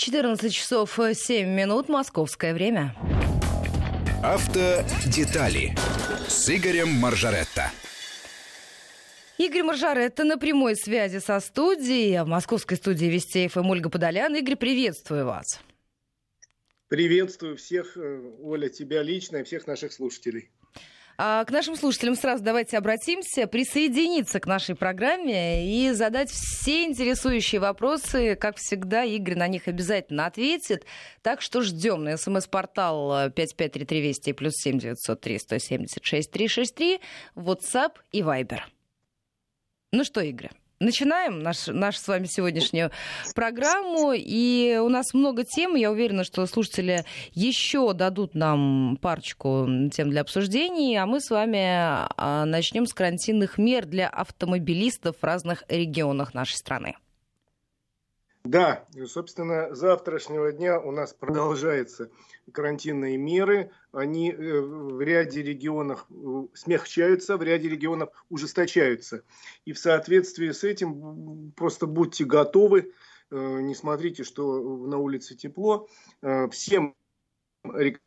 14 часов 7 минут, московское время. Автодетали с Игорем Маржаретто. Игорь Маржаретто на прямой связи со студией, в московской студии Вести ФМ Ольга Подолян. Игорь, приветствую вас. Приветствую всех, э, Оля, тебя лично и всех наших слушателей. А к нашим слушателям сразу давайте обратимся, присоединиться к нашей программе и задать все интересующие вопросы. Как всегда, Игорь на них обязательно ответит. Так что ждем на смс-портал 5533 Вести плюс 7903 176 363, WhatsApp и Viber. Ну что, Игорь? Начинаем наш, нашу с вами сегодняшнюю программу. И у нас много тем. Я уверена, что слушатели еще дадут нам парочку тем для обсуждений. А мы с вами а, начнем с карантинных мер для автомобилистов в разных регионах нашей страны. Да, собственно, завтрашнего дня у нас продолжаются карантинные меры. Они э, в ряде регионов э, смягчаются, в ряде регионов ужесточаются. И в соответствии с этим просто будьте готовы, э, не смотрите, что на улице тепло. Всем рекомендую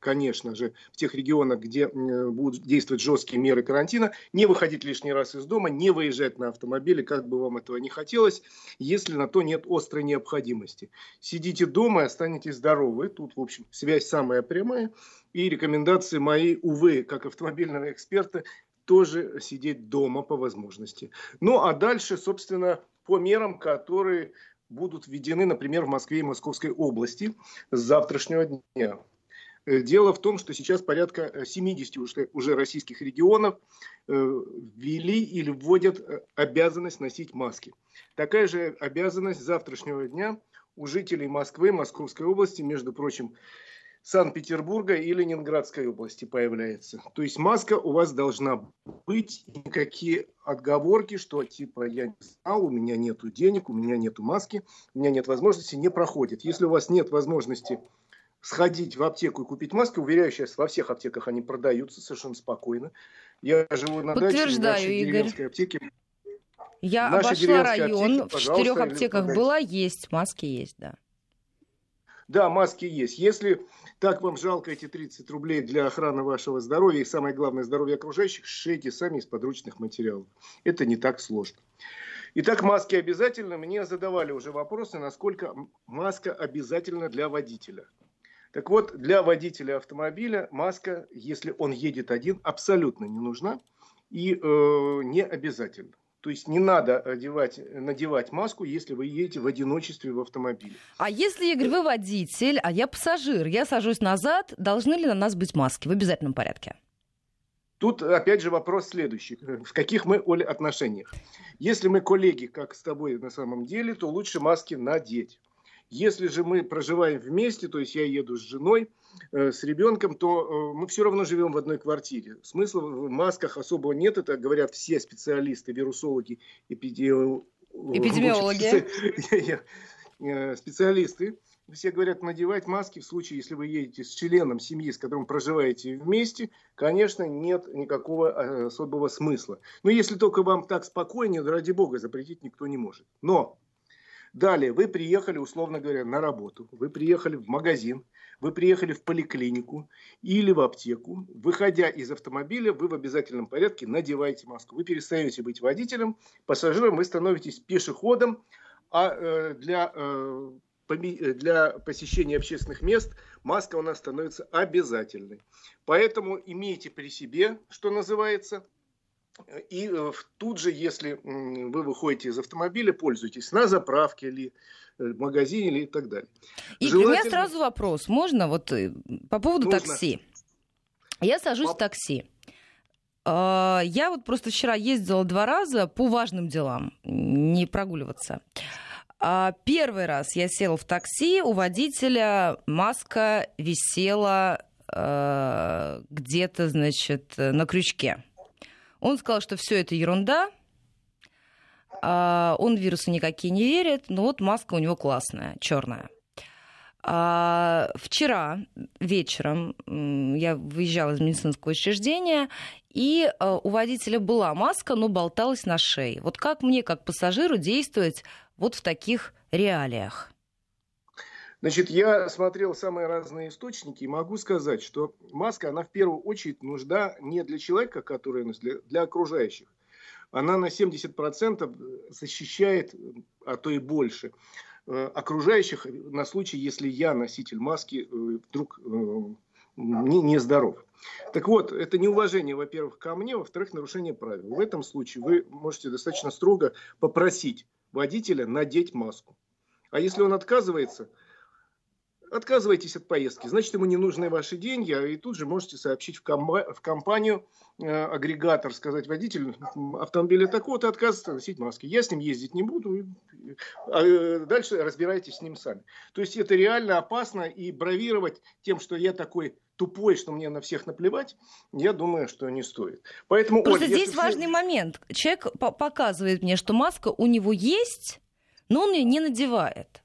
конечно же, в тех регионах, где будут действовать жесткие меры карантина, не выходить лишний раз из дома, не выезжать на автомобиле, как бы вам этого не хотелось, если на то нет острой необходимости. Сидите дома и останетесь здоровы. Тут, в общем, связь самая прямая. И рекомендации мои, увы, как автомобильного эксперта, тоже сидеть дома по возможности. Ну, а дальше, собственно, по мерам, которые будут введены, например, в Москве и Московской области с завтрашнего дня. Э, дело в том, что сейчас порядка 70 э, уже, российских регионов э, ввели или вводят обязанность носить маски. Такая же обязанность завтрашнего дня у жителей Москвы, Московской области, между прочим, Санкт-Петербурга и Ленинградской области появляется. То есть маска у вас должна быть, никакие отговорки, что типа я не знал, у меня нет денег, у меня нет маски, у меня нет возможности, не проходит. Если у вас нет возможности сходить в аптеку и купить маски. Уверяю, сейчас во всех аптеках они продаются совершенно спокойно. Я живу на даче, в нашей Игорь. деревенской аптеке. Я обошла район, аптеки, в четырех аптеках была, есть, маски есть, да. Да, маски есть. Если так вам жалко эти 30 рублей для охраны вашего здоровья и самое главное здоровья окружающих, шейте сами из подручных материалов. Это не так сложно. Итак, маски обязательно. Мне задавали уже вопросы, насколько маска обязательна для водителя. Так вот, для водителя автомобиля маска, если он едет один, абсолютно не нужна и э, не обязательно. То есть не надо одевать, надевать маску, если вы едете в одиночестве в автомобиле. А если, Игорь, вы водитель, а я пассажир, я сажусь назад, должны ли на нас быть маски в обязательном порядке? Тут, опять же, вопрос следующий. В каких мы, Оля, отношениях? Если мы коллеги, как с тобой на самом деле, то лучше маски надеть. Если же мы проживаем вместе, то есть я еду с женой, э, с ребенком, то э, мы все равно живем в одной квартире. Смысла в масках особого нет, это говорят все специалисты, вирусологи, эпидемиологи. Эпидемиологи. Э, специалисты. Все говорят, надевать маски в случае, если вы едете с членом семьи, с которым проживаете вместе, конечно, нет никакого особого смысла. Но если только вам так спокойнее, ради бога, запретить никто не может. Но Далее, вы приехали, условно говоря, на работу, вы приехали в магазин, вы приехали в поликлинику или в аптеку. Выходя из автомобиля, вы в обязательном порядке надеваете маску. Вы перестаете быть водителем, пассажиром, вы становитесь пешеходом, а э, для, э, для посещения общественных мест маска у нас становится обязательной. Поэтому имейте при себе, что называется, и э, тут же, если вы выходите из автомобиля, пользуйтесь на заправке или э, в магазине или и так далее. И Желательно... у меня сразу вопрос. Можно вот э, по поводу Нужно. такси? Я сажусь по... в такси. А, я вот просто вчера ездила два раза по важным делам, не прогуливаться. А, первый раз я села в такси, у водителя маска висела где-то, значит, на крючке. Он сказал, что все это ерунда, а, он вирусы никакие не верит, но вот маска у него классная, черная. А, вчера вечером я выезжала из медицинского учреждения, и а, у водителя была маска, но болталась на шее. Вот как мне, как пассажиру, действовать вот в таких реалиях? Значит, я смотрел самые разные источники и могу сказать, что маска, она в первую очередь нужда не для человека, который для, для окружающих. Она на 70% защищает, а то и больше, э, окружающих на случай, если я, носитель маски, э, вдруг э, не, не здоров. Так вот, это неуважение, во-первых, ко мне, во-вторых, нарушение правил. В этом случае вы можете достаточно строго попросить водителя надеть маску. А если он отказывается, отказывайтесь от поездки. Значит, ему не нужны ваши деньги, а и тут же можете сообщить в, ком- в компанию э, агрегатор, сказать водителю автомобиля такого-то отказывается носить маски. Я с ним ездить не буду, а э, дальше разбирайтесь с ним сами. То есть это реально опасно и бравировать тем, что я такой тупой, что мне на всех наплевать, я думаю, что не стоит. Поэтому, Просто Оль, здесь важный все... момент. Человек показывает мне, что маска у него есть, но он ее не надевает.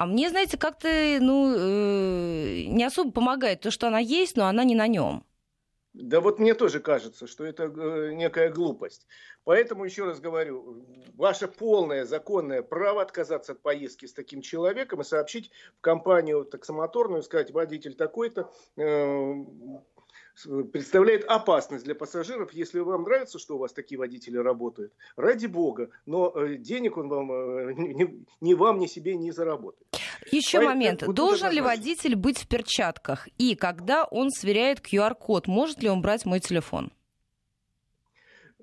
А мне, знаете, как-то ну, э, не особо помогает то, что она есть, но она не на нем. Да вот мне тоже кажется, что это э, некая глупость. Поэтому еще раз говорю, ваше полное законное право отказаться от поездки с таким человеком и сообщить в компанию таксомоторную, сказать, водитель такой-то э, представляет опасность для пассажиров, если вам нравится, что у вас такие водители работают. Ради бога, но э, денег он вам э, ни, ни вам, ни себе не заработает. Еще Поэтому, момент. Должен ли водитель быть в перчатках? И когда он сверяет QR-код, может ли он брать мой телефон?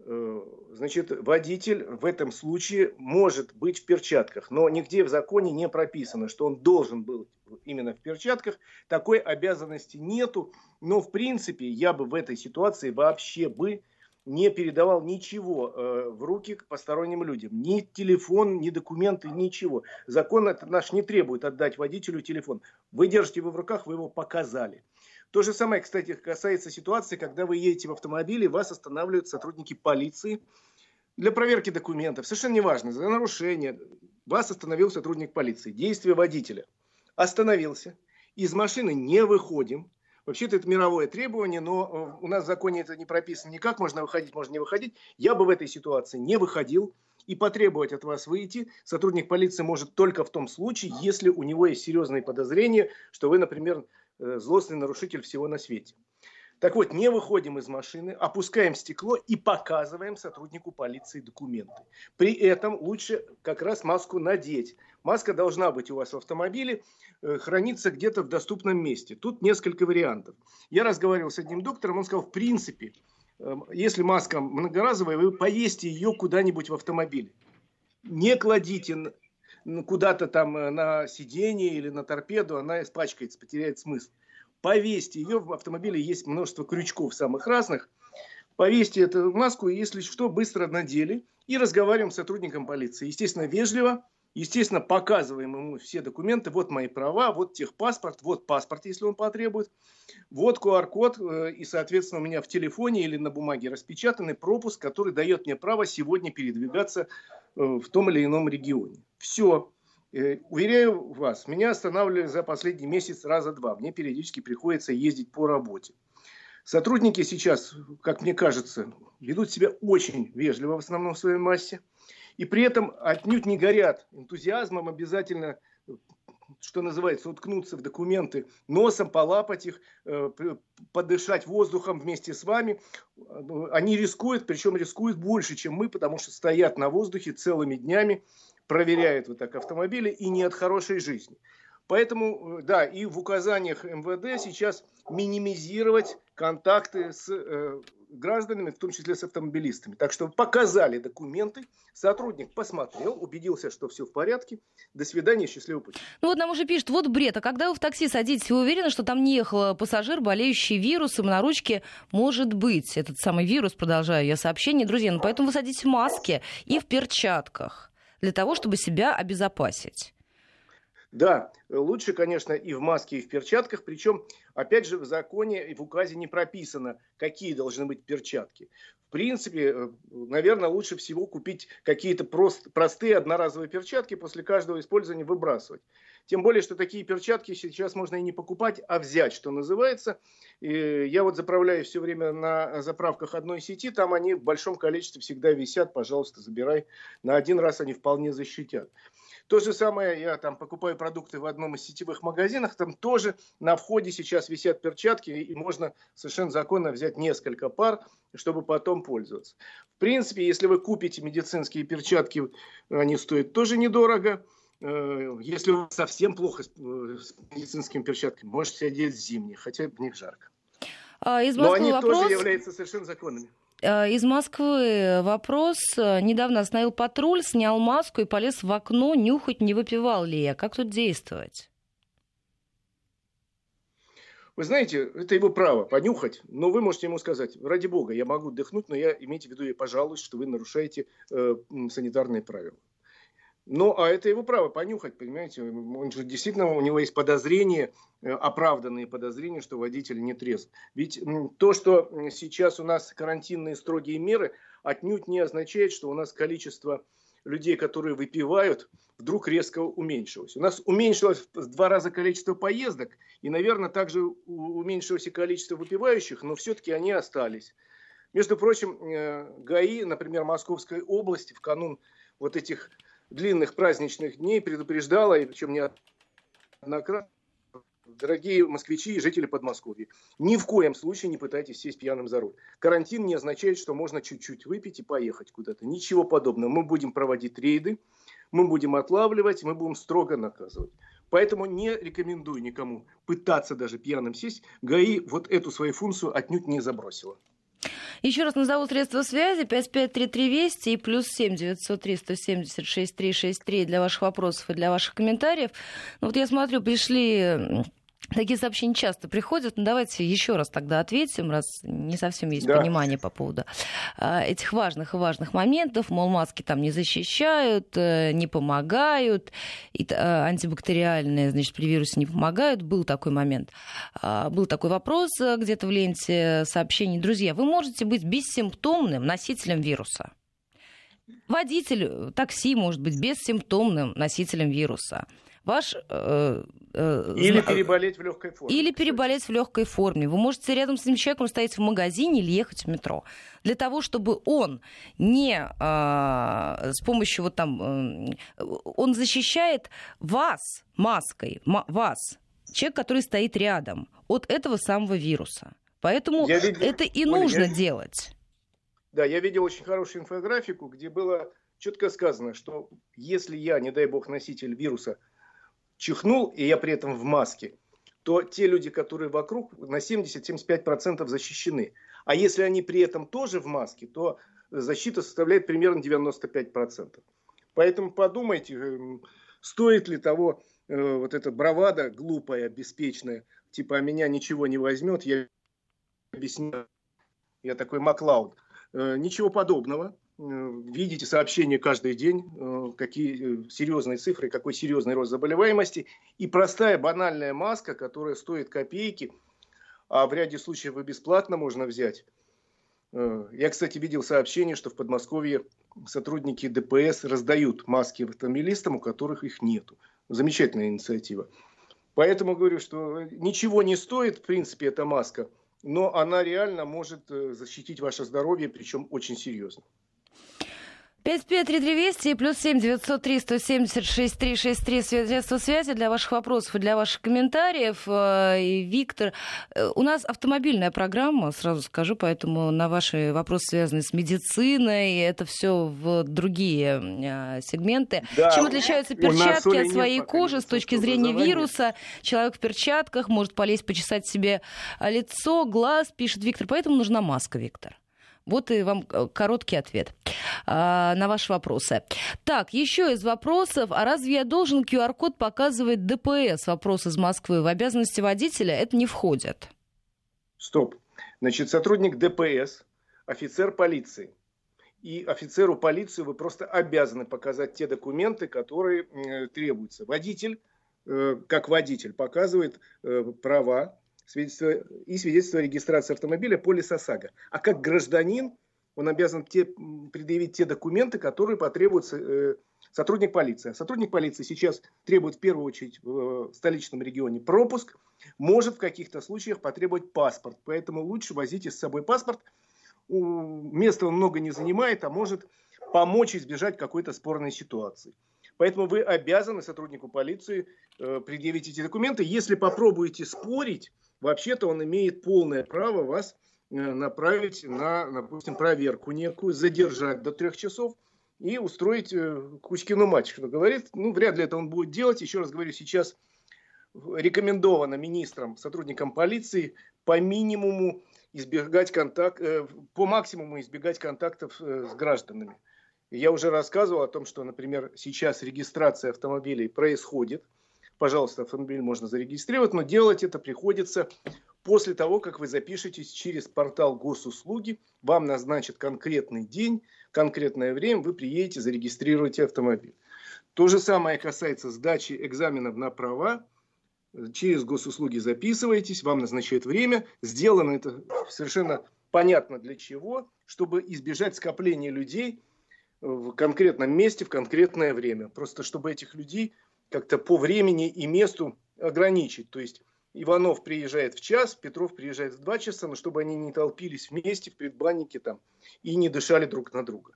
Э, значит, водитель в этом случае может быть в перчатках, но нигде в законе не прописано, что он должен был именно в перчатках. Такой обязанности нету, но в принципе я бы в этой ситуации вообще бы не передавал ничего э, в руки к посторонним людям. Ни телефон, ни документы, ничего. Закон это наш не требует отдать водителю телефон. Вы держите его в руках, вы его показали. То же самое, кстати, касается ситуации, когда вы едете в автомобиле, вас останавливают сотрудники полиции для проверки документов. Совершенно неважно, за нарушение. Вас остановил сотрудник полиции. Действие водителя. Остановился. Из машины не выходим. Вообще-то это мировое требование, но э, у нас в законе это не прописано никак. Можно выходить, можно не выходить. Я бы в этой ситуации не выходил и потребовать от вас выйти сотрудник полиции может только в том случае, если у него есть серьезные подозрения, что вы, например, злостный нарушитель всего на свете. Так вот, не выходим из машины, опускаем стекло и показываем сотруднику полиции документы. При этом лучше как раз маску надеть. Маска должна быть у вас в автомобиле, э, храниться где-то в доступном месте. Тут несколько вариантов. Я разговаривал с одним доктором, он сказал, в принципе, э, если маска многоразовая, вы повесьте ее куда-нибудь в автомобиле. Не кладите куда-то там э, на сиденье или на торпеду, она испачкается, потеряет смысл. Повесьте ее, в автомобиле есть множество крючков самых разных. Повесьте эту маску, если что, быстро надели и разговариваем с сотрудником полиции. Естественно, вежливо, естественно, показываем ему все документы. Вот мои права, вот техпаспорт, вот паспорт, если он потребует. Вот QR-код э, и, соответственно, у меня в телефоне или на бумаге распечатанный пропуск, который дает мне право сегодня передвигаться в том или ином регионе. Все. Э, уверяю вас, меня останавливали за последний месяц раза два. Мне периодически приходится ездить по работе. Сотрудники сейчас, как мне кажется, ведут себя очень вежливо в основном в своей массе. И при этом отнюдь не горят энтузиазмом обязательно что называется, уткнуться в документы носом, полапать их, э, подышать воздухом вместе с вами. Они рискуют, причем рискуют больше, чем мы, потому что стоят на воздухе целыми днями, проверяют вот так автомобили и не от хорошей жизни. Поэтому, э, да, и в указаниях МВД сейчас минимизировать контакты с э, гражданами, в том числе с автомобилистами. Так что показали документы, сотрудник посмотрел, убедился, что все в порядке. До свидания, счастливого пути. Ну вот нам уже пишут, вот бред, а когда вы в такси садитесь, вы уверены, что там не ехал пассажир, болеющий вирусом на ручке? Может быть, этот самый вирус, продолжаю я сообщение. Друзья, ну поэтому вы садитесь в маске и в перчатках для того, чтобы себя обезопасить. Да, лучше, конечно, и в маске, и в перчатках. Причем, опять же, в законе и в указе не прописано, какие должны быть перчатки. В принципе, э, наверное, лучше всего купить какие-то прост, простые одноразовые перчатки, после каждого использования выбрасывать. Тем более, что такие перчатки сейчас можно и не покупать, а взять, что называется. И я вот заправляю все время на заправках одной сети, там они в большом количестве всегда висят, пожалуйста, забирай. На один раз они вполне защитят. То же самое, я там покупаю продукты в одном из сетевых магазинов, там тоже на входе сейчас висят перчатки, и можно совершенно законно взять несколько пар, чтобы потом пользоваться. В принципе, если вы купите медицинские перчатки, они стоят тоже недорого. Э, если у вас совсем плохо с э, медицинскими перчатками, можете одеть зимние, хотя в них жарко. А, из Но они вопрос... тоже являются совершенно законными. А, из Москвы вопрос. Недавно остановил патруль, снял маску и полез в окно, нюхать, не выпивал ли я. Как тут действовать? Вы знаете, это его право, понюхать, но вы можете ему сказать, ради бога, я могу дыхнуть, но я, имейте в виду, я пожалуюсь, что вы нарушаете э, санитарные правила. Ну, а это его право понюхать, понимаете? Он же действительно, у него есть подозрения, э, оправданные подозрения, что водитель не трезв. Ведь то, что сейчас у нас карантинные строгие меры, отнюдь не означает, что у нас количество людей, которые выпивают, вдруг резко уменьшилось. У нас уменьшилось в два раза количество поездок, и, наверное, также уменьшилось и количество выпивающих, но все-таки они остались. Между прочим, э, ГАИ, например, Московской области в канун вот этих длинных праздничных дней предупреждала, и причем неоднократно, дорогие москвичи и жители Подмосковья, ни в коем случае не пытайтесь сесть пьяным за руль. Карантин не означает, что можно чуть-чуть выпить и поехать куда-то. Ничего подобного. Мы будем проводить рейды, мы будем отлавливать, мы будем строго наказывать. Поэтому не рекомендую никому пытаться даже пьяным сесть. ГАИ вот эту свою функцию отнюдь не забросила. Еще раз назову средства связи 553320 и плюс 7 903 176 363 для ваших вопросов и для ваших комментариев. Ну, вот я смотрю, пришли Такие сообщения часто приходят. Ну, давайте еще раз тогда ответим, раз не совсем есть да. понимание по поводу а, этих важных и важных моментов. Мол, маски там не защищают, э, не помогают, и, а, антибактериальные, значит, при вирусе не помогают. Был такой момент. А, был такой вопрос э, где-то в ленте сообщений. Друзья, вы можете быть бессимптомным носителем вируса. Водитель такси может быть бессимптомным носителем вируса ваш... Э, э, или переболеть в легкой форме. Или переболеть в легкой форме. Вы можете рядом с этим человеком стоять в магазине или ехать в метро. Для того, чтобы он не э, с помощью вот там... Э, он защищает вас маской, вас, человек, который стоит рядом, от этого самого вируса. Поэтому видел, это и Оля, нужно я... делать. Да, я видел очень хорошую инфографику, где было четко сказано, что если я, не дай бог, носитель вируса, чихнул, и я при этом в маске, то те люди, которые вокруг, на 70-75% защищены. А если они при этом тоже в маске, то защита составляет примерно 95%. Поэтому подумайте, эм, стоит ли того э, вот эта бравада глупая, беспечная, типа, а меня ничего не возьмет, я объясняю, я такой Маклауд. Э, ничего подобного. Э, видите сообщения каждый день, э, какие э, серьезные цифры, какой серьезный рост заболеваемости. И простая банальная маска, которая стоит копейки, а в ряде случаев и бесплатно можно взять. Я, кстати, видел сообщение, что в Подмосковье сотрудники ДПС раздают маски автомобилистам, у которых их нету. Замечательная инициатива. Поэтому говорю, что ничего не стоит, в принципе, эта маска, но она реально может защитить ваше здоровье, причем очень серьезно. 553320 и плюс 7 903 176 363 средства связи для ваших вопросов и для ваших комментариев. Э, и Виктор, э, у нас автомобильная программа, сразу скажу, поэтому на ваши вопросы, связанные с медициной, это все в другие э, сегменты. Да, Чем отличаются перчатки от своей кожи с точки зрения вируса? Человек в перчатках может полезть, почесать себе лицо, глаз, пишет Виктор, поэтому нужна маска, Виктор. Вот и вам э, короткий ответ а, на ваши вопросы. Так, еще из вопросов. А разве я должен QR-код показывать ДПС? Вопрос из Москвы. В обязанности водителя это не входит. Стоп. Значит, сотрудник ДПС, офицер полиции. И офицеру полиции вы просто обязаны показать те документы, которые э, требуются. Водитель, э, как водитель, показывает права, свидетельство, и свидетельство о регистрации автомобиля полис ОСАГО. А как гражданин он обязан те, предъявить те документы, которые потребуются э, сотрудник полиции. Сотрудник полиции сейчас требует в первую очередь в столичном регионе пропуск, может в каких-то случаях потребовать паспорт. Поэтому лучше возите с собой паспорт. Места он много не занимает, а может помочь избежать какой-то спорной ситуации. Поэтому вы обязаны сотруднику полиции э, предъявить эти документы. Если попробуете спорить, вообще-то он имеет полное право вас э, направить на, допустим, проверку некую, задержать до трех часов и устроить э, Кузькину мать, что говорит. Ну, вряд ли это он будет делать. Еще раз говорю, сейчас рекомендовано министрам, сотрудникам полиции по минимуму избегать контакт, э, по максимуму избегать контактов с гражданами. Я уже рассказывал о том, что, например, сейчас регистрация автомобилей происходит. Пожалуйста, автомобиль можно зарегистрировать, но делать это приходится после того, как вы запишетесь через портал госуслуги. Вам назначат конкретный день, конкретное время, вы приедете, зарегистрируете автомобиль. То же самое касается сдачи экзаменов на права. Через госуслуги записываетесь, вам назначают время. Сделано это совершенно понятно для чего, чтобы избежать скопления людей в конкретном месте в конкретное время. Просто чтобы этих людей как-то по времени и месту ограничить. То есть Иванов приезжает в час, Петров приезжает в два часа, но чтобы они не толпились вместе в предбаннике там и не дышали друг на друга.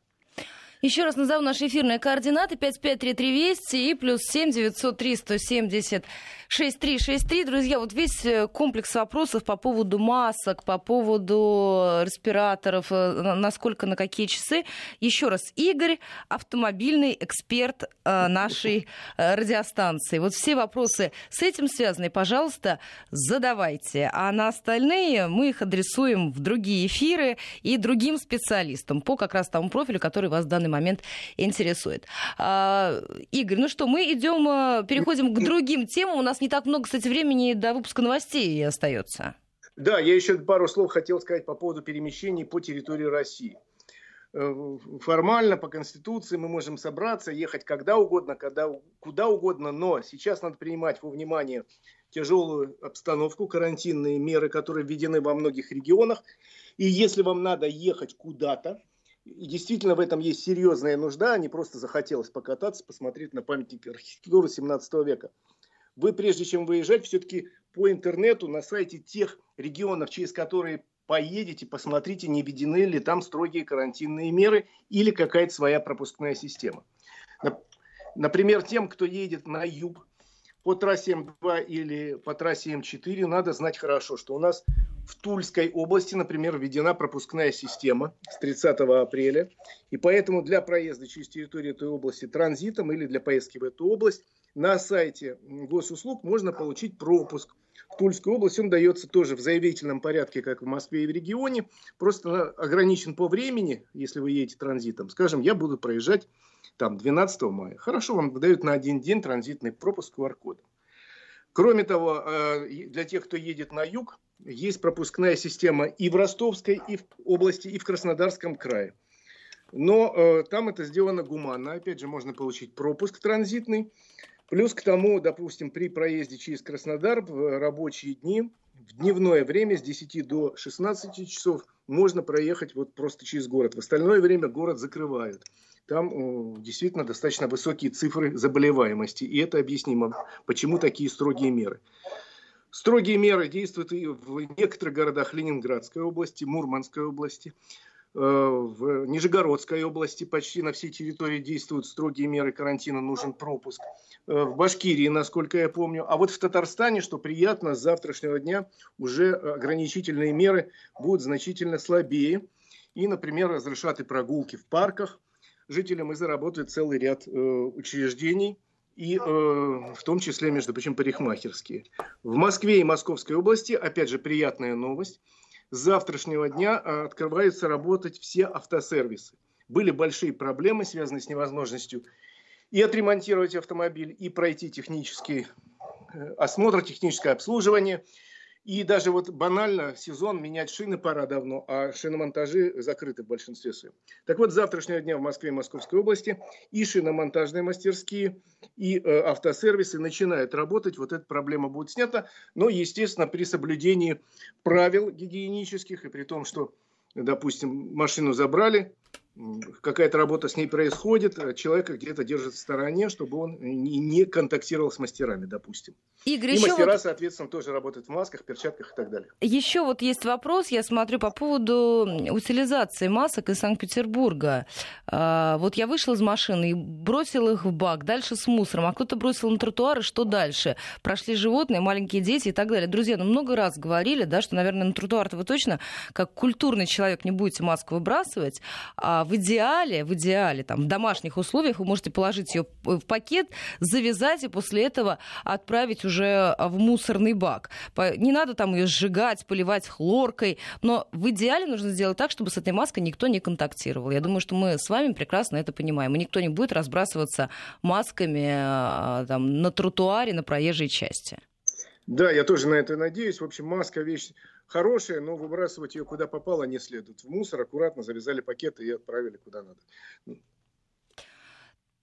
Еще раз назову наши эфирные координаты. 553320 и плюс 7 903 170 6363. Друзья, вот весь э, комплекс вопросов по поводу масок, по поводу респираторов, э, насколько, на какие часы. Еще раз, Игорь, автомобильный эксперт э, нашей радиостанции. Вот все вопросы с этим связаны, пожалуйста, задавайте. А на остальные мы их адресуем в другие эфиры и другим специалистам по как раз тому профилю, который вас в данный момент интересует. А, Игорь, ну что, мы идем, э, переходим к другим темам. У нас не так много, кстати, времени до выпуска новостей остается. Да, я еще пару слов хотел сказать по поводу перемещений по территории России. Э, формально, по Конституции мы можем собраться, ехать когда угодно, когда, куда угодно, но сейчас надо принимать во внимание тяжелую обстановку, карантинные меры, которые введены во многих регионах. И если вам надо ехать куда-то, и действительно в этом есть серьезная нужда, а не просто захотелось покататься, посмотреть на памятники архитектуры 17 века. Вы, прежде чем выезжать, все-таки по интернету на сайте тех регионов, через которые поедете, посмотрите, не введены ли там строгие карантинные меры или какая-то своя пропускная система. Например, тем, кто едет на юг по трассе М2 или по трассе М4, надо знать хорошо, что у нас в Тульской области, например, введена пропускная система с 30 апреля. И поэтому для проезда через территорию этой области транзитом или для поездки в эту область на сайте госуслуг можно получить пропуск. В Тульской области он дается тоже в заявительном порядке, как в Москве и в регионе. Просто ограничен по времени, если вы едете транзитом. Скажем, я буду проезжать там 12 мая. Хорошо, вам выдают на один день транзитный пропуск QR-кодом. Кроме того, э, для тех, кто едет на юг, есть пропускная система и в Ростовской и в области, и в Краснодарском крае. Но э, там это сделано гуманно. Опять же, можно получить пропуск транзитный. Плюс к тому, допустим, при проезде через Краснодар в рабочие дни, в дневное время с 10 до 16 часов можно проехать вот просто через город. В остальное время город закрывают. Там э, действительно достаточно высокие цифры заболеваемости. И это объяснимо, почему такие строгие меры. Строгие меры действуют и в некоторых городах Ленинградской области, Мурманской области, э, в Нижегородской области почти на всей территории действуют строгие меры карантина, нужен пропуск. Э, в Башкирии, насколько я помню. А вот в Татарстане, что приятно, с завтрашнего дня уже ограничительные меры будут значительно слабее. И, например, разрешат и прогулки в парках. Жителям и заработают целый ряд э, учреждений – и э, в том числе, между прочим, парикмахерские. В Москве и Московской области, опять же, приятная новость, с завтрашнего дня э, открываются работать все автосервисы. Были большие проблемы, связанные с невозможностью и отремонтировать автомобиль, и пройти технический э, осмотр, техническое обслуживание – и даже вот банально сезон менять шины пора давно, а шиномонтажи закрыты в большинстве своем. Так вот, с завтрашнего дня в Москве и Московской области и шиномонтажные мастерские, и э, автосервисы начинают работать. Вот эта проблема будет снята. Но, естественно, при соблюдении правил гигиенических и при том, что, допустим, машину забрали, какая-то работа с ней происходит, а человека где-то держит в стороне, чтобы он не, контактировал с мастерами, допустим. Игорь, и мастера, вот... соответственно, тоже работают в масках, перчатках и так далее. Еще вот есть вопрос, я смотрю по поводу утилизации масок из Санкт-Петербурга. А, вот я вышла из машины и бросил их в бак, дальше с мусором, а кто-то бросил на тротуар, и что дальше? Прошли животные, маленькие дети и так далее. Друзья, ну много раз говорили, да, что, наверное, на тротуар-то вы точно, как культурный человек, не будете маску выбрасывать, а в идеале, в идеале, там, в домашних условиях вы можете положить ее в пакет, завязать и после этого отправить уже в мусорный бак. Не надо там ее сжигать, поливать хлоркой, но в идеале нужно сделать так, чтобы с этой маской никто не контактировал. Я думаю, что мы с вами прекрасно это понимаем. И никто не будет разбрасываться масками а, там, на тротуаре, на проезжей части. Да, я тоже на это надеюсь. В общем, маска вещь хорошая, но выбрасывать ее куда попало не следует. В мусор аккуратно завязали пакеты и отправили куда надо.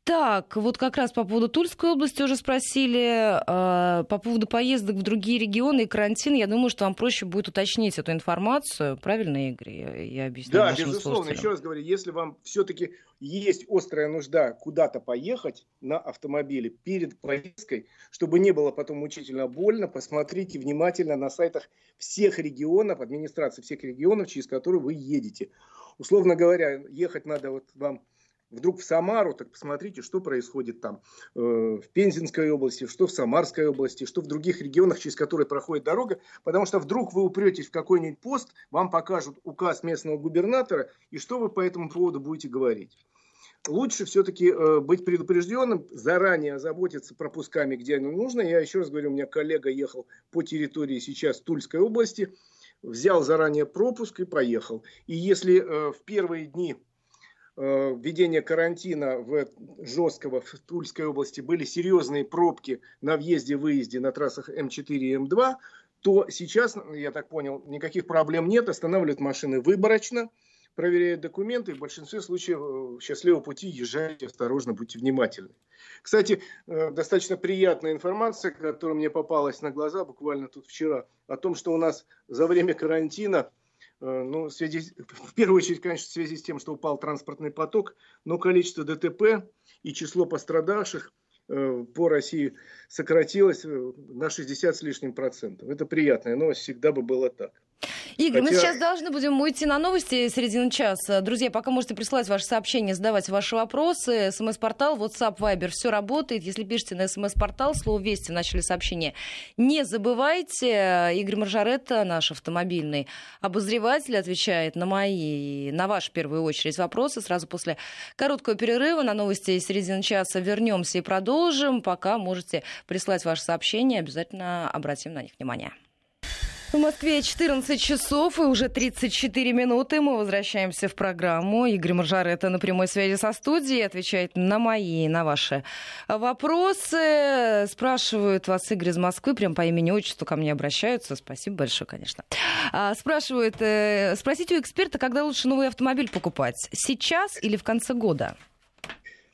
Так, вот как раз по поводу Тульской области уже спросили, э, по поводу поездок в другие регионы и карантин, я думаю, что вам проще будет уточнить эту информацию. Правильно, Игорь, я, я объясню Да, безусловно. Еще раз говорю, если вам все-таки есть острая нужда куда-то поехать на автомобиле перед поездкой, чтобы не было потом мучительно больно, посмотрите внимательно на сайтах всех регионов, администрации всех регионов, через которые вы едете. Условно говоря, ехать надо вот вам вдруг в Самару, так посмотрите, что происходит там э, в Пензенской области, что в Самарской области, что в других регионах, через которые проходит дорога, потому что вдруг вы упретесь в какой-нибудь пост, вам покажут указ местного губернатора, и что вы по этому поводу будете говорить. Лучше все-таки э, быть предупрежденным, заранее озаботиться пропусками, где оно нужно. Я еще раз говорю, у меня коллега ехал по территории сейчас Тульской области, взял заранее пропуск и поехал. И если э, в первые дни введения карантина в жесткого в Тульской области были серьезные пробки на въезде-выезде на трассах М4 и М2, то сейчас, я так понял, никаких проблем нет, останавливают машины выборочно, проверяют документы, и в большинстве случаев э, счастливого пути езжайте осторожно, будьте внимательны. Кстати, э, достаточно приятная информация, которая мне попалась на глаза буквально тут вчера, о том, что у нас за время карантина Э, ну, в, связи, в первую очередь, конечно, в связи с тем, что упал транспортный поток, но количество ДТП и число пострадавших э, по России сократилось э, на 60 с лишним процентов. Это приятная новость, всегда бы было так. Игорь, Хотя... мы сейчас должны будем уйти на новости середины часа. Друзья, пока можете присылать ваши сообщения, задавать ваши вопросы. СМС-портал, WhatsApp, Viber, все работает. Если пишете на СМС-портал, слово «Вести» начали сообщение. Не забывайте, Игорь Маржаретта, наш автомобильный обозреватель, отвечает на мои, на ваши, в первую очередь, вопросы. Сразу после короткого перерыва на новости середины часа вернемся и продолжим. Пока можете прислать ваши сообщения, обязательно обратим на них внимание. В Москве 14 часов и уже 34 минуты. Мы возвращаемся в программу. Игорь Маржарета на прямой связи со студией отвечает на мои и на ваши вопросы. Спрашивают вас Игорь из Москвы, прям по имени отчеству ко мне обращаются. Спасибо большое, конечно. А, спрашивают, э, спросите у эксперта, когда лучше новый автомобиль покупать? Сейчас или в конце года?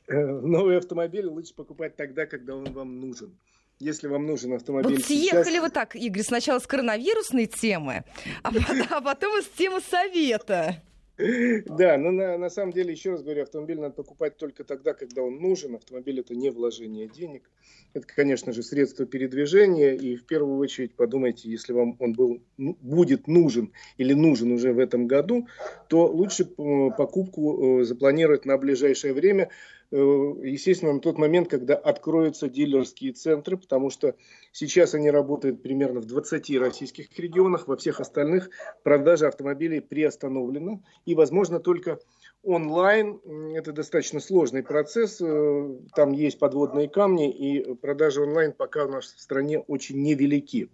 Э, новый автомобиль лучше покупать тогда, когда он вам нужен если вам нужен автомобиль. Вот съехали сейчас... вы так, Игорь, сначала с коронавирусной темы, а потом, а потом из темы совета. Да, но на, на самом деле, еще раз говорю, автомобиль надо покупать только тогда, когда он нужен. Автомобиль это не вложение денег. Это, конечно же, средство передвижения. И в первую очередь подумайте, если вам он был, ну, будет нужен или нужен уже в этом году, то лучше э, покупку э, запланировать на ближайшее время. Э, естественно, на тот момент, когда откроются дилерские центры, потому что сейчас они работают примерно в 20 российских регионах, во всех остальных продажа автомобилей приостановлена, и, возможно, только онлайн. Это достаточно сложный процесс, э, там есть подводные камни, и продажи онлайн пока у нас в стране очень невелики.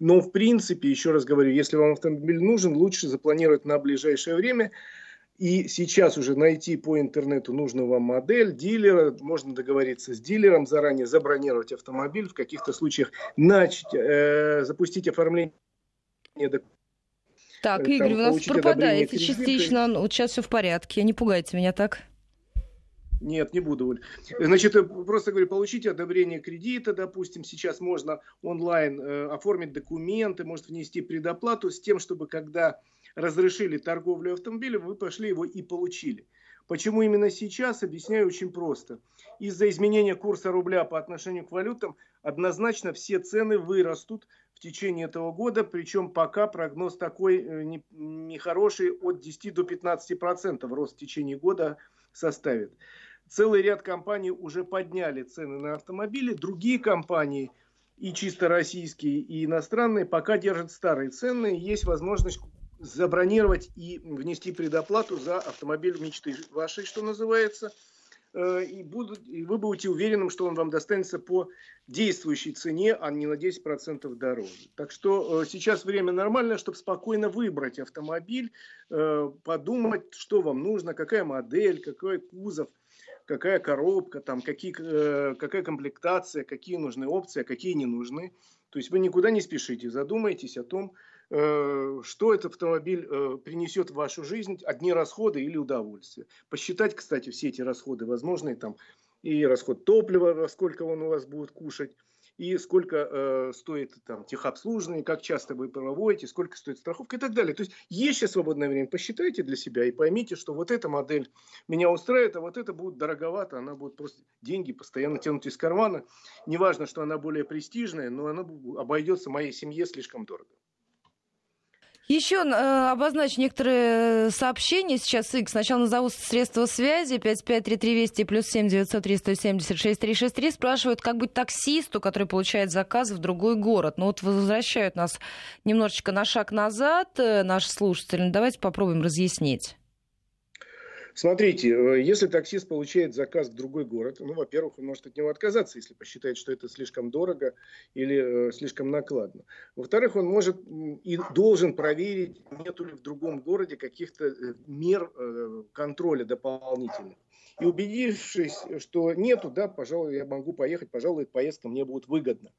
Но, в принципе, еще раз говорю, если вам автомобиль нужен, лучше запланировать на ближайшее время – и сейчас уже найти по интернету нужную вам модель, дилера, можно договориться с дилером, заранее забронировать автомобиль, в каких-то случаях начать, э, запустить оформление так, э, Игорь, у нас пропадаете частично. Вот сейчас все в порядке, не пугайте меня так. Нет, не буду. Значит, э, просто говорю, получите одобрение кредита, допустим, сейчас можно онлайн э, оформить документы, может внести предоплату с тем, чтобы когда разрешили торговлю автомобилем, вы пошли его и получили. Почему именно сейчас, объясняю очень просто. Из-за изменения курса рубля по отношению к валютам однозначно все цены вырастут в течение этого года, причем пока прогноз такой э, нехороший, от 10 до 15 процентов рост в течение года составит. Целый ряд компаний уже подняли цены на автомобили, другие компании – и чисто российские, и иностранные, пока держат старые цены. Есть возможность забронировать и внести предоплату за автомобиль мечты вашей, что называется. Э, и, будут, и вы будете уверенным, что он вам достанется по действующей цене, а не на 10% дороже. Так что э, сейчас время нормальное, чтобы спокойно выбрать автомобиль, э, подумать, что вам нужно, какая модель, какой кузов – какая коробка, там, какие, какая комплектация, какие нужны опции, а какие не нужны. То есть вы никуда не спешите, задумайтесь о том, что этот автомобиль э, принесет в вашу жизнь, одни расходы или удовольствие. Посчитать, кстати, все эти расходы возможные, там, и расход топлива, сколько он у вас будет кушать, и сколько э, стоит там техобслуживание, как часто вы проводите, сколько стоит страховка и так далее. То есть есть сейчас свободное время, посчитайте для себя и поймите, что вот эта модель меня устраивает, а вот это будет дороговато, она будет просто деньги постоянно тянуть из кармана. Неважно, что она более престижная, но она обойдется моей семье слишком дорого. Еще э, обозначу некоторые сообщения сейчас. Игорь, сначала назову средства связи. 553320 плюс 7 903 176 363. Спрашивают, как быть таксисту, который получает заказ в другой город. Ну вот возвращают нас немножечко на шаг назад э, наши слушатели. Давайте попробуем разъяснить. Смотрите, э, если таксист получает заказ в другой город, ну, во-первых, он может от него отказаться, если посчитает, что это слишком дорого или э, слишком накладно. Во-вторых, он может и должен проверить, нет ли в другом городе каких-то э, мер э, контроля дополнительных. И убедившись, что нету, да, пожалуй, я могу поехать, пожалуй, поездка мне будет выгодна.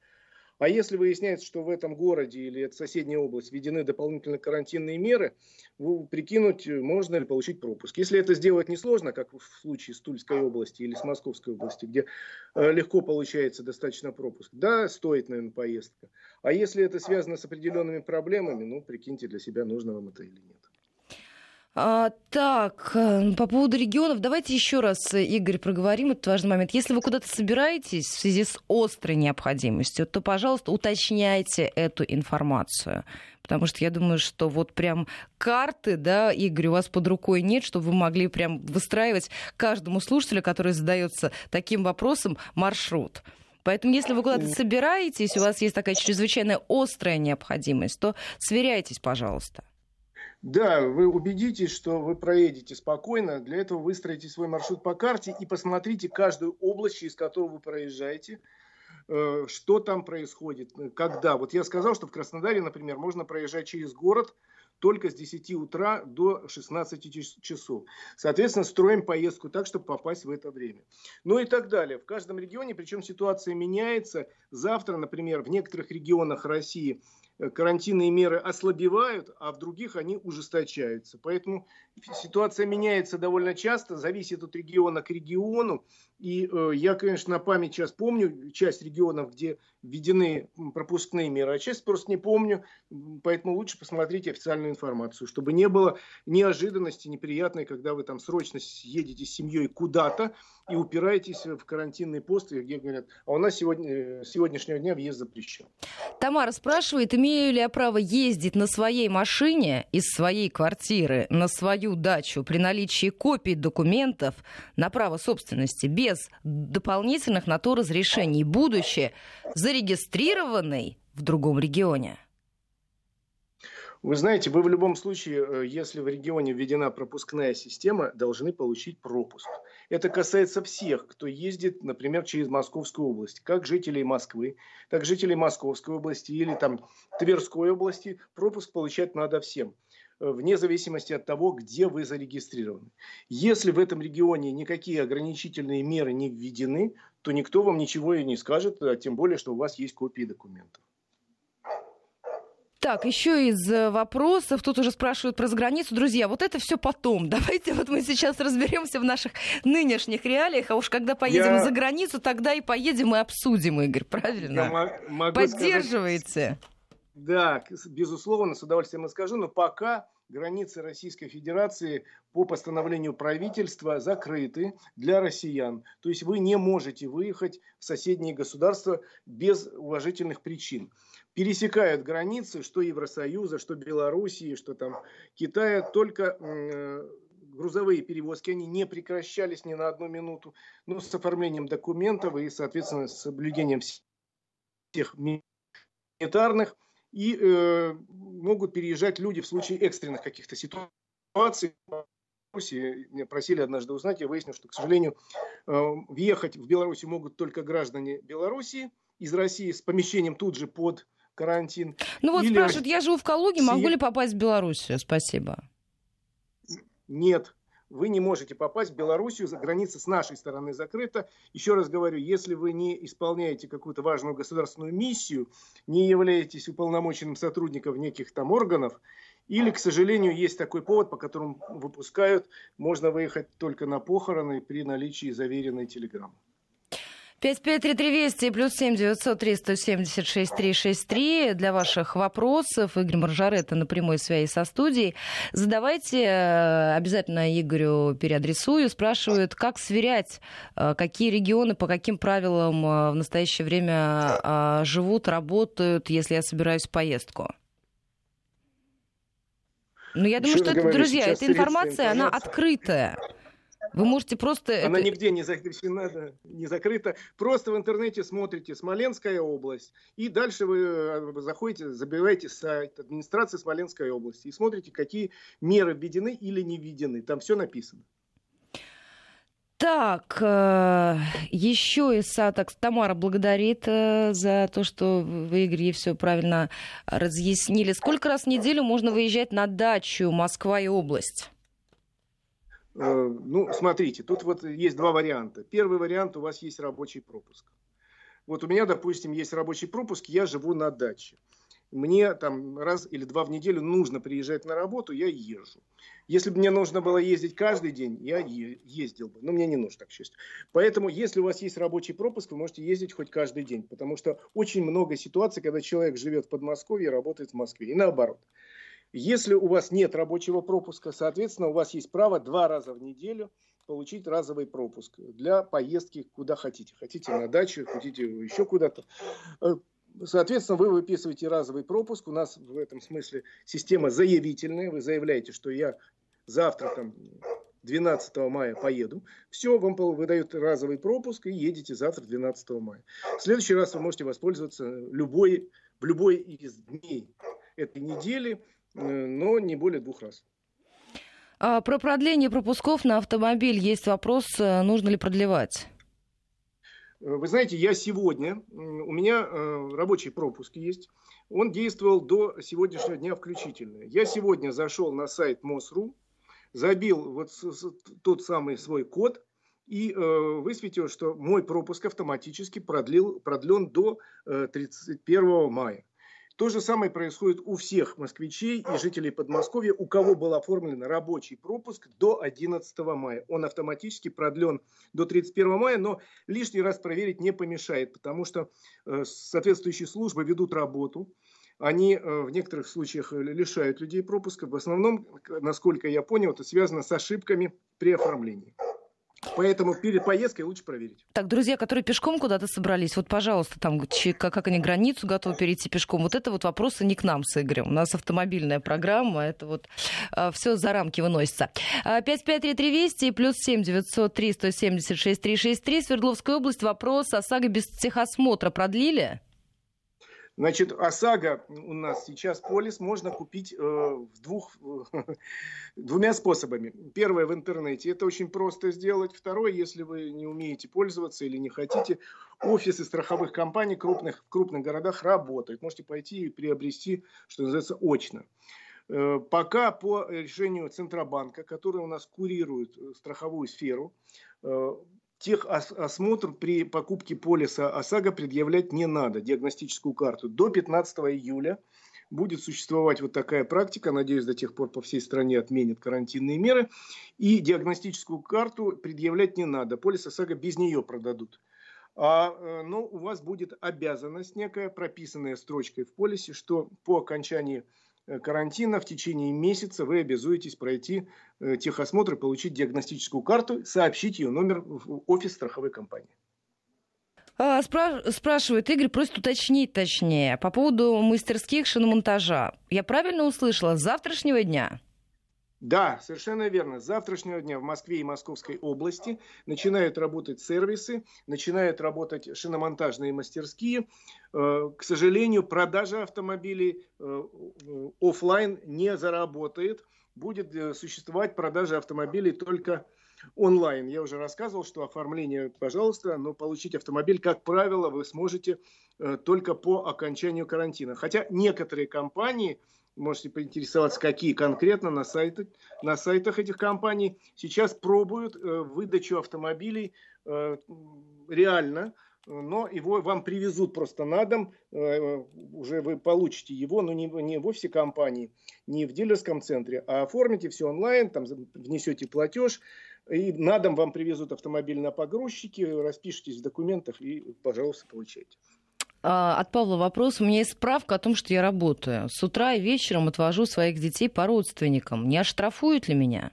А если выясняется, что в этом городе или это соседняя область введены дополнительные карантинные меры, прикинуть, можно ли получить пропуск. Если это сделать несложно, как в случае с Тульской области или с Московской области, где э, легко получается достаточно пропуск, да, стоит, наверное, поездка. А если это связано с определенными проблемами, ну, прикиньте для себя, нужно вам это или нет. А, так, э, по поводу регионов, давайте еще раз, Игорь, проговорим этот важный момент. Если вы куда-то собираетесь в связи с острой необходимостью, то, пожалуйста, уточняйте эту информацию. Потому что я думаю, что вот прям карты, да, Игорь, у вас под рукой нет, чтобы вы могли прям выстраивать каждому слушателю, который задается таким вопросом, маршрут. Поэтому, если вы куда-то собираетесь, у вас есть такая чрезвычайно острая необходимость, то сверяйтесь, пожалуйста. Да, вы убедитесь, что вы проедете спокойно. Для этого выстроите свой маршрут по карте и посмотрите каждую область, через которую вы проезжаете, э, что там происходит, когда. Вот я сказал, что в Краснодаре, например, можно проезжать через город только с 10 утра до 16 часов. Соответственно, строим поездку так, чтобы попасть в это время. Ну и так далее. В каждом регионе, причем ситуация меняется. Завтра, например, в некоторых регионах России – Э, карантинные меры ослабевают, а в других они ужесточаются. Поэтому ситуация меняется довольно часто, зависит от региона к региону. И э, я, конечно, на память сейчас помню часть регионов, где введены пропускные меры, а часть просто не помню. Поэтому лучше посмотрите официальную информацию, чтобы не было неожиданности неприятной, когда вы там срочно едете с семьей куда-то и упираетесь в карантинный пост, где говорят, а у нас сегодня, э, сегодняшнего дня въезд запрещен. Тамара спрашивает, имею ли я право ездить на своей машине из своей квартиры на свою дачу при наличии копий документов на право собственности без дополнительных на то разрешений, будучи зарегистрированной в другом регионе? Вы знаете, вы в любом случае, э, если в регионе введена пропускная система, должны получить пропуск. Это касается всех, кто ездит, например, через Московскую область. Как жителей Москвы, так жителей Московской области или там Тверской области. Пропуск получать надо всем вне зависимости от того, где вы зарегистрированы. Если в этом регионе никакие ограничительные меры не введены, то никто вам ничего и не скажет, а тем более, что у вас есть копии документов. Так, еще из э, вопросов. Тут уже спрашивают про заграницу. Друзья, вот это все потом. Давайте вот мы сейчас разберемся в наших нынешних реалиях. А уж когда поедем Я... за границу, тогда и поедем и обсудим, Игорь. Правильно? Я Поддерживаете? Сказать... Да, безусловно, с удовольствием скажу, но пока границы Российской Федерации по постановлению правительства закрыты для россиян. То есть вы не можете выехать в соседние государства без уважительных причин. Пересекают границы, что Евросоюза, что Белоруссии, что там Китая, только грузовые перевозки, они не прекращались ни на одну минуту, но с оформлением документов и, соответственно, с соблюдением всех гуманитарных и э, могут переезжать люди в случае экстренных каких-то ситуаций. Меня просили однажды узнать, я выяснил, что, к сожалению, э, въехать в Беларусь могут только граждане Беларуси из России с помещением тут же под карантин. Ну вот Или спрашивают, я живу в Калуге, могу ли попасть в Белоруссию? Спасибо. Нет, вы не можете попасть в Белоруссию, граница с нашей стороны закрыта. Еще раз говорю, если вы не исполняете какую-то важную государственную миссию, не являетесь уполномоченным сотрудником неких там органов, или, к сожалению, есть такой повод, по которому выпускают, можно выехать только на похороны при наличии заверенной телеграммы. 553320 плюс 7 903 176 363 для ваших вопросов. Игорь Маржаретта на прямой связи со студией. Задавайте, э, обязательно Игорю переадресую. Спрашивают, как сверять, э, какие регионы по каким правилам э, в настоящее время живут, работают, если я собираюсь в поездку. Ну, я думаю, Еще что это, друзья, эта информация, она открытая. Вы можете просто... Она это... нигде не закреплена, да, не закрыта. Просто в интернете смотрите «Смоленская область», и дальше вы э, заходите, забиваете сайт администрации Смоленской области и смотрите, какие меры введены или не введены. Там все написано. Так, э, еще из так Тамара благодарит э, за то, что вы, Игорь, ей все правильно разъяснили. Сколько раз в неделю можно выезжать на дачу Москва и область? Э, ну, смотрите, тут вот есть два варианта. Первый вариант, у вас есть рабочий пропуск. Вот у меня, допустим, есть рабочий пропуск, я живу на даче. Мне там раз или два в неделю нужно приезжать на работу, я езжу. Если бы мне нужно было ездить каждый день, я ездил бы. Но мне не нужно, так счастью. Поэтому, если у вас есть рабочий пропуск, вы можете ездить хоть каждый день. Потому что очень много ситуаций, когда человек живет в Подмосковье и работает в Москве. И наоборот. Если у вас нет рабочего пропуска, соответственно, у вас есть право два раза в неделю получить разовый пропуск для поездки куда хотите. Хотите на дачу, хотите еще куда-то. Э, соответственно, вы выписываете разовый пропуск. У нас в этом смысле система заявительная. Вы заявляете, что я завтра там 12 мая поеду. Все, вам выдают разовый пропуск и едете завтра 12 мая. В следующий раз вы можете воспользоваться любой, в любой из дней этой недели но не более двух раз. А про продление пропусков на автомобиль есть вопрос, э, нужно ли продлевать? Э, вы знаете, я сегодня, у меня рабочий пропуск есть, он действовал до сегодняшнего дня включительно. Я сегодня зашел на сайт МОСРУ, забил вот тот самый свой код и высветил, что мой пропуск автоматически продлил, продлен до 31 мая. То же самое происходит у всех москвичей и жителей Подмосковья, у кого был оформлен рабочий пропуск до 11 мая. Он автоматически продлен до 31 мая, но лишний раз проверить не помешает, потому что э, соответствующие службы ведут работу. Они э, в некоторых случаях лишают людей пропуска. В основном, насколько я понял, это связано с ошибками при оформлении. Поэтому перед поездкой лучше проверить. Так, друзья, которые пешком куда-то собрались, вот, пожалуйста, там, как они границу готовы перейти пешком, вот это вот вопросы не к нам с Игорем. У нас автомобильная программа, это вот а, все за рамки выносится. 553320 плюс 7 903 176 363 Свердловская область. Вопрос ОСАГО без техосмотра продлили? Значит, ОСАГО у нас сейчас полис можно купить э, в двух, двумя способами. Первое в интернете, это очень просто сделать. Второе, если вы не умеете пользоваться или не хотите, офисы страховых компаний крупных, в крупных городах работают. Можете пойти и приобрести, что называется, очно. Э, пока по решению Центробанка, который у нас курирует э, страховую сферу, э, техосмотр при покупке полиса ОСАГО предъявлять не надо, диагностическую карту. До 15 июля будет существовать вот такая практика, надеюсь, до тех пор по всей стране отменят карантинные меры, и диагностическую карту предъявлять не надо, полис ОСАГО без нее продадут. А, э, но ну, у вас будет обязанность некая, прописанная строчкой в полисе, что по окончании карантина в течение месяца вы обязуетесь пройти э, техосмотр и получить диагностическую карту, сообщить ее номер в офис страховой компании. А, спра- спрашивает Игорь, просит уточнить точнее по поводу мастерских шиномонтажа. Я правильно услышала? С завтрашнего дня? Да, совершенно верно. С завтрашнего дня в Москве и Московской области начинают работать сервисы, начинают работать шиномонтажные мастерские. Э, к сожалению, продажа автомобилей э, офлайн не заработает. Будет э, существовать продажа автомобилей только онлайн. Я уже рассказывал, что оформление, пожалуйста, но получить автомобиль, как правило, вы сможете только по окончанию карантина. Хотя некоторые компании можете поинтересоваться, какие конкретно на, сайтах, на сайтах этих компаний сейчас пробуют э, выдачу автомобилей э, реально, но его вам привезут просто на дом, э, уже вы получите его, но не, не в офисе компании, не в дилерском центре, а оформите все онлайн, там внесете платеж, и на дом вам привезут автомобиль на погрузчике, распишитесь в документах и, пожалуйста, получайте. А, от Павла вопрос. У меня есть справка о том, что я работаю. С утра и вечером отвожу своих детей по родственникам. Не оштрафуют ли меня?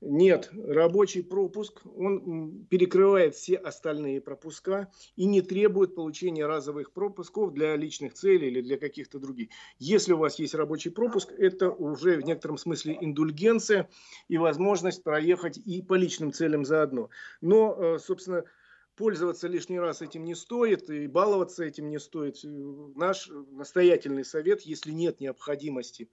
Нет, рабочий пропуск, он перекрывает все остальные пропуска и не требует получения разовых пропусков для личных целей или для каких-то других. Если у вас есть рабочий пропуск, это уже в некотором смысле индульгенция и возможность проехать и по личным целям заодно. Но, э, собственно, пользоваться лишний раз этим не стоит и баловаться этим не стоит. Наш настоятельный совет, если нет необходимости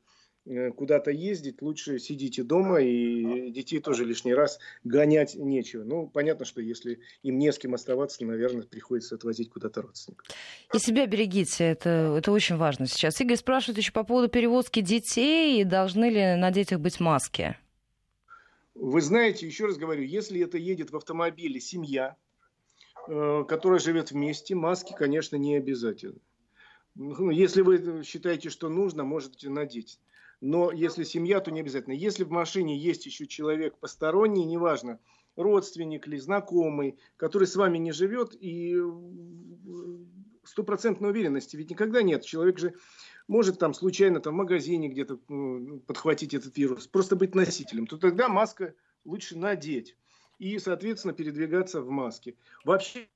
э, куда-то ездить, лучше сидите дома и детей тоже лишний раз гонять нечего. Ну, понятно, что если им не с кем оставаться, наверное, приходится отвозить куда-то родственников. И себя берегите, это, это очень важно сейчас. Игорь спрашивает еще по поводу перевозки детей, должны ли на детях быть маски? Вы знаете, еще раз говорю, если это едет в автомобиле семья, Э, которая живет вместе, маски, конечно, не обязательно. Ну, если вы считаете, что нужно, можете надеть. Но если семья, то не обязательно. Если в машине есть еще человек посторонний, неважно, родственник или знакомый, который с вами не живет, и стопроцентной уверенности ведь никогда нет. Человек же может там случайно там, в магазине где-то подхватить этот вирус, просто быть носителем, то тогда маска лучше надеть и, соответственно, передвигаться в маске. Вообще,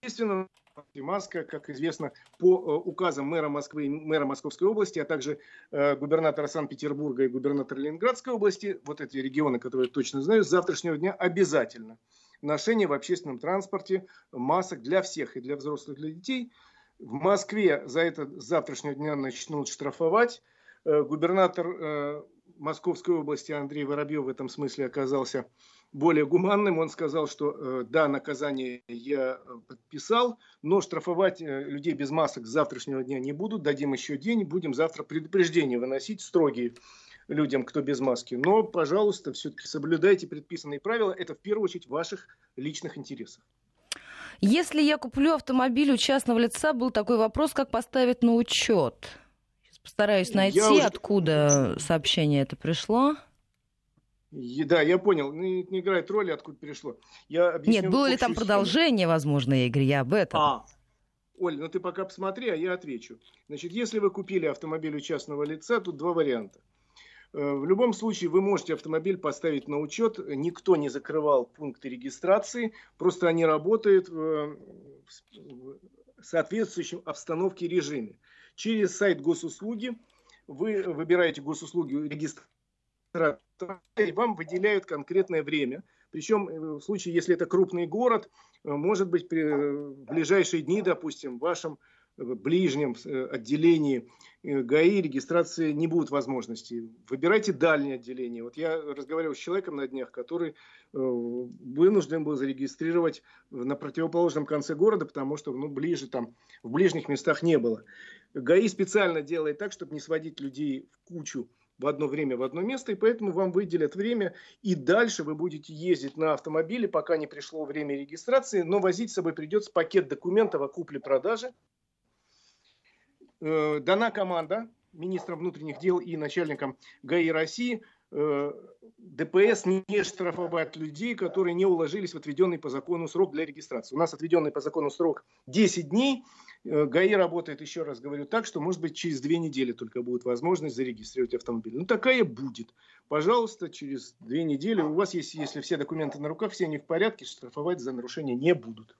естественно, маска, как известно, по э, указам мэра Москвы мэра Московской области, а также э, губернатора Санкт-Петербурга и губернатора Ленинградской области, вот эти регионы, которые я точно знаю, с завтрашнего дня обязательно ношение в общественном транспорте масок для всех, и для взрослых, и для детей. В Москве за это с завтрашнего дня начнут штрафовать. Э, губернатор Московской области Андрей Воробьев в этом смысле оказался более гуманным. Он сказал, что э, да, наказание я э, подписал, но штрафовать э, людей без масок с завтрашнего дня не будут. Дадим еще день, будем завтра предупреждения выносить строгие людям, кто без маски. Но, пожалуйста, все-таки соблюдайте предписанные правила. Это в первую очередь в ваших личных интересах. Если я куплю автомобиль у частного лица, был такой вопрос, как поставить на учет. Сейчас постараюсь найти, уже... откуда сообщение это пришло. Да, я понял. Не, не играет роли, откуда перешло. Я объясню Нет, было ли там продолжение, схему. возможно, Игорь, я об этом. А, Оль, ну ты пока посмотри, а я отвечу. Значит, если вы купили автомобиль у частного лица, тут два варианта. Э, в любом случае вы можете автомобиль поставить на учет. Никто не закрывал пункты регистрации. Просто они работают в соответствующем обстановке режиме. Через сайт госуслуги вы выбираете госуслуги регистрации и вам выделяют конкретное время. Причем э, в случае, если это крупный город, э, может быть, в ближайшие дни, допустим, в вашем э, ближнем отделении ГАИ регистрации не будет возможности. Выбирайте дальнее отделение. Вот я разговаривал с человеком на днях, который вынужден был зарегистрировать на противоположном конце города, потому что ну, ближе там, в ближних местах не было. ГАИ специально делает так, чтобы не сводить людей в кучу в одно время в одно место, и поэтому вам выделят время, и дальше вы будете ездить на автомобиле, пока не пришло время регистрации, но возить с собой придется пакет документов о купле-продаже. Э, дана команда министром внутренних дел и начальникам ГАИ России э, ДПС не штрафовать людей, которые не уложились в отведенный по закону срок для регистрации. У нас отведенный по закону срок 10 дней. Э, ГАИ работает, еще раз говорю, так, что, может быть, через две недели только будет возможность зарегистрировать автомобиль. Ну, такая будет. Пожалуйста, через две недели у вас есть, если все документы на руках, все они в порядке, штрафовать за нарушение не будут.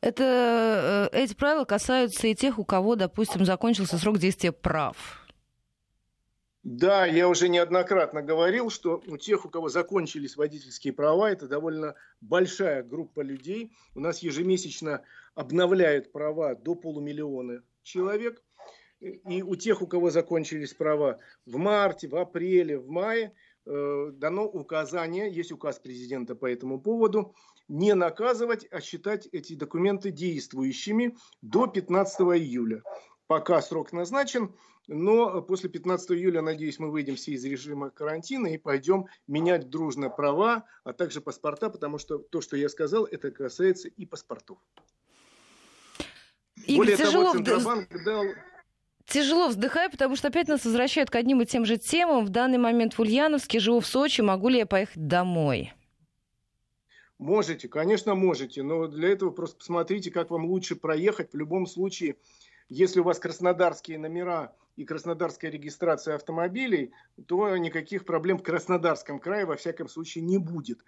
Это, э, эти правила касаются и тех, у кого, допустим, закончился срок действия прав. Да, я уже неоднократно говорил, что у тех, у кого закончились водительские права, это довольно большая группа людей. У нас ежемесячно обновляют права до полумиллиона человек. И у тех, у кого закончились права в марте, в апреле, в мае, э, дано указание, есть указ президента по этому поводу, не наказывать, а считать эти документы действующими до 15 июля. Пока срок назначен, но после 15 июля, надеюсь, мы выйдем все из режима карантина и пойдем менять дружно права, а также паспорта, потому что то, что я сказал, это касается и паспортов. Игорь, Более тяжело того, Центробанк дал... Тяжело вздыхаю, потому что опять нас возвращают к одним и тем же темам. В данный момент в Ульяновске, живу в Сочи, могу ли я поехать домой? Можете, конечно, можете, но для этого просто посмотрите, как вам лучше проехать. В любом случае, если у вас краснодарские номера и краснодарская регистрация автомобилей, то никаких проблем в Краснодарском крае во всяком случае не будет.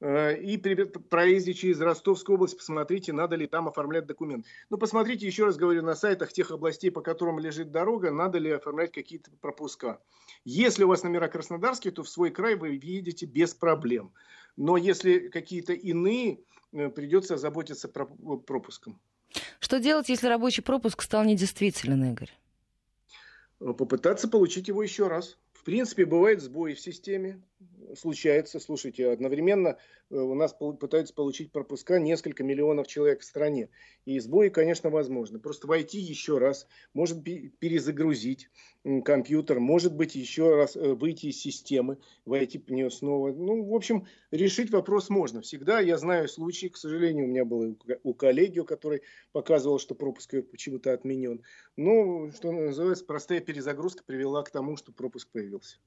Э, и при проезде через Ростовскую область посмотрите, надо ли там оформлять документ. Ну, посмотрите, еще раз говорю, на сайтах тех областей, по которым лежит дорога, надо ли оформлять какие-то пропуска. Если у вас номера краснодарские, то в свой край вы едете без проблем. Но если какие-то иные, э, придется заботиться про пропуском. Что делать, если рабочий пропуск стал недействителен, Игорь? Попытаться получить его еще раз. В принципе, бывают сбои в системе, случается, слушайте, одновременно э, у нас пытаются получить пропуска несколько миллионов человек в стране. И сбои, конечно, возможны. Просто войти еще раз, может перезагрузить компьютер, может быть еще раз э, выйти из системы, войти в нее снова. Ну, в общем, решить вопрос можно. Всегда я знаю случаи, к сожалению, у меня был у коллеги, который показывал, что пропуск почему-то отменен. Но, что называется, простая перезагрузка привела к тому, что пропуск появился.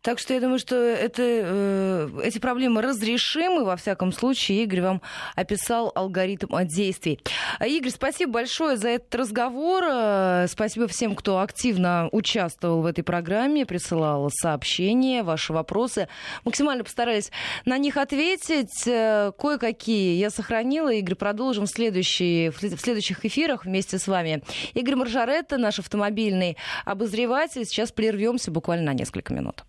Так что я думаю, что это, э, эти проблемы разрешимы. Во всяком случае, Игорь вам описал алгоритм действий. Игорь, спасибо большое за этот разговор. Э, спасибо всем, кто активно участвовал в этой программе, присылал сообщения, ваши вопросы. Максимально постарались на них ответить. Э, кое-какие я сохранила. Игорь, продолжим в, следующие, в следующих эфирах вместе с вами. Игорь Маржаретта, наш автомобильный обозреватель. Сейчас прервемся буквально на несколько минут.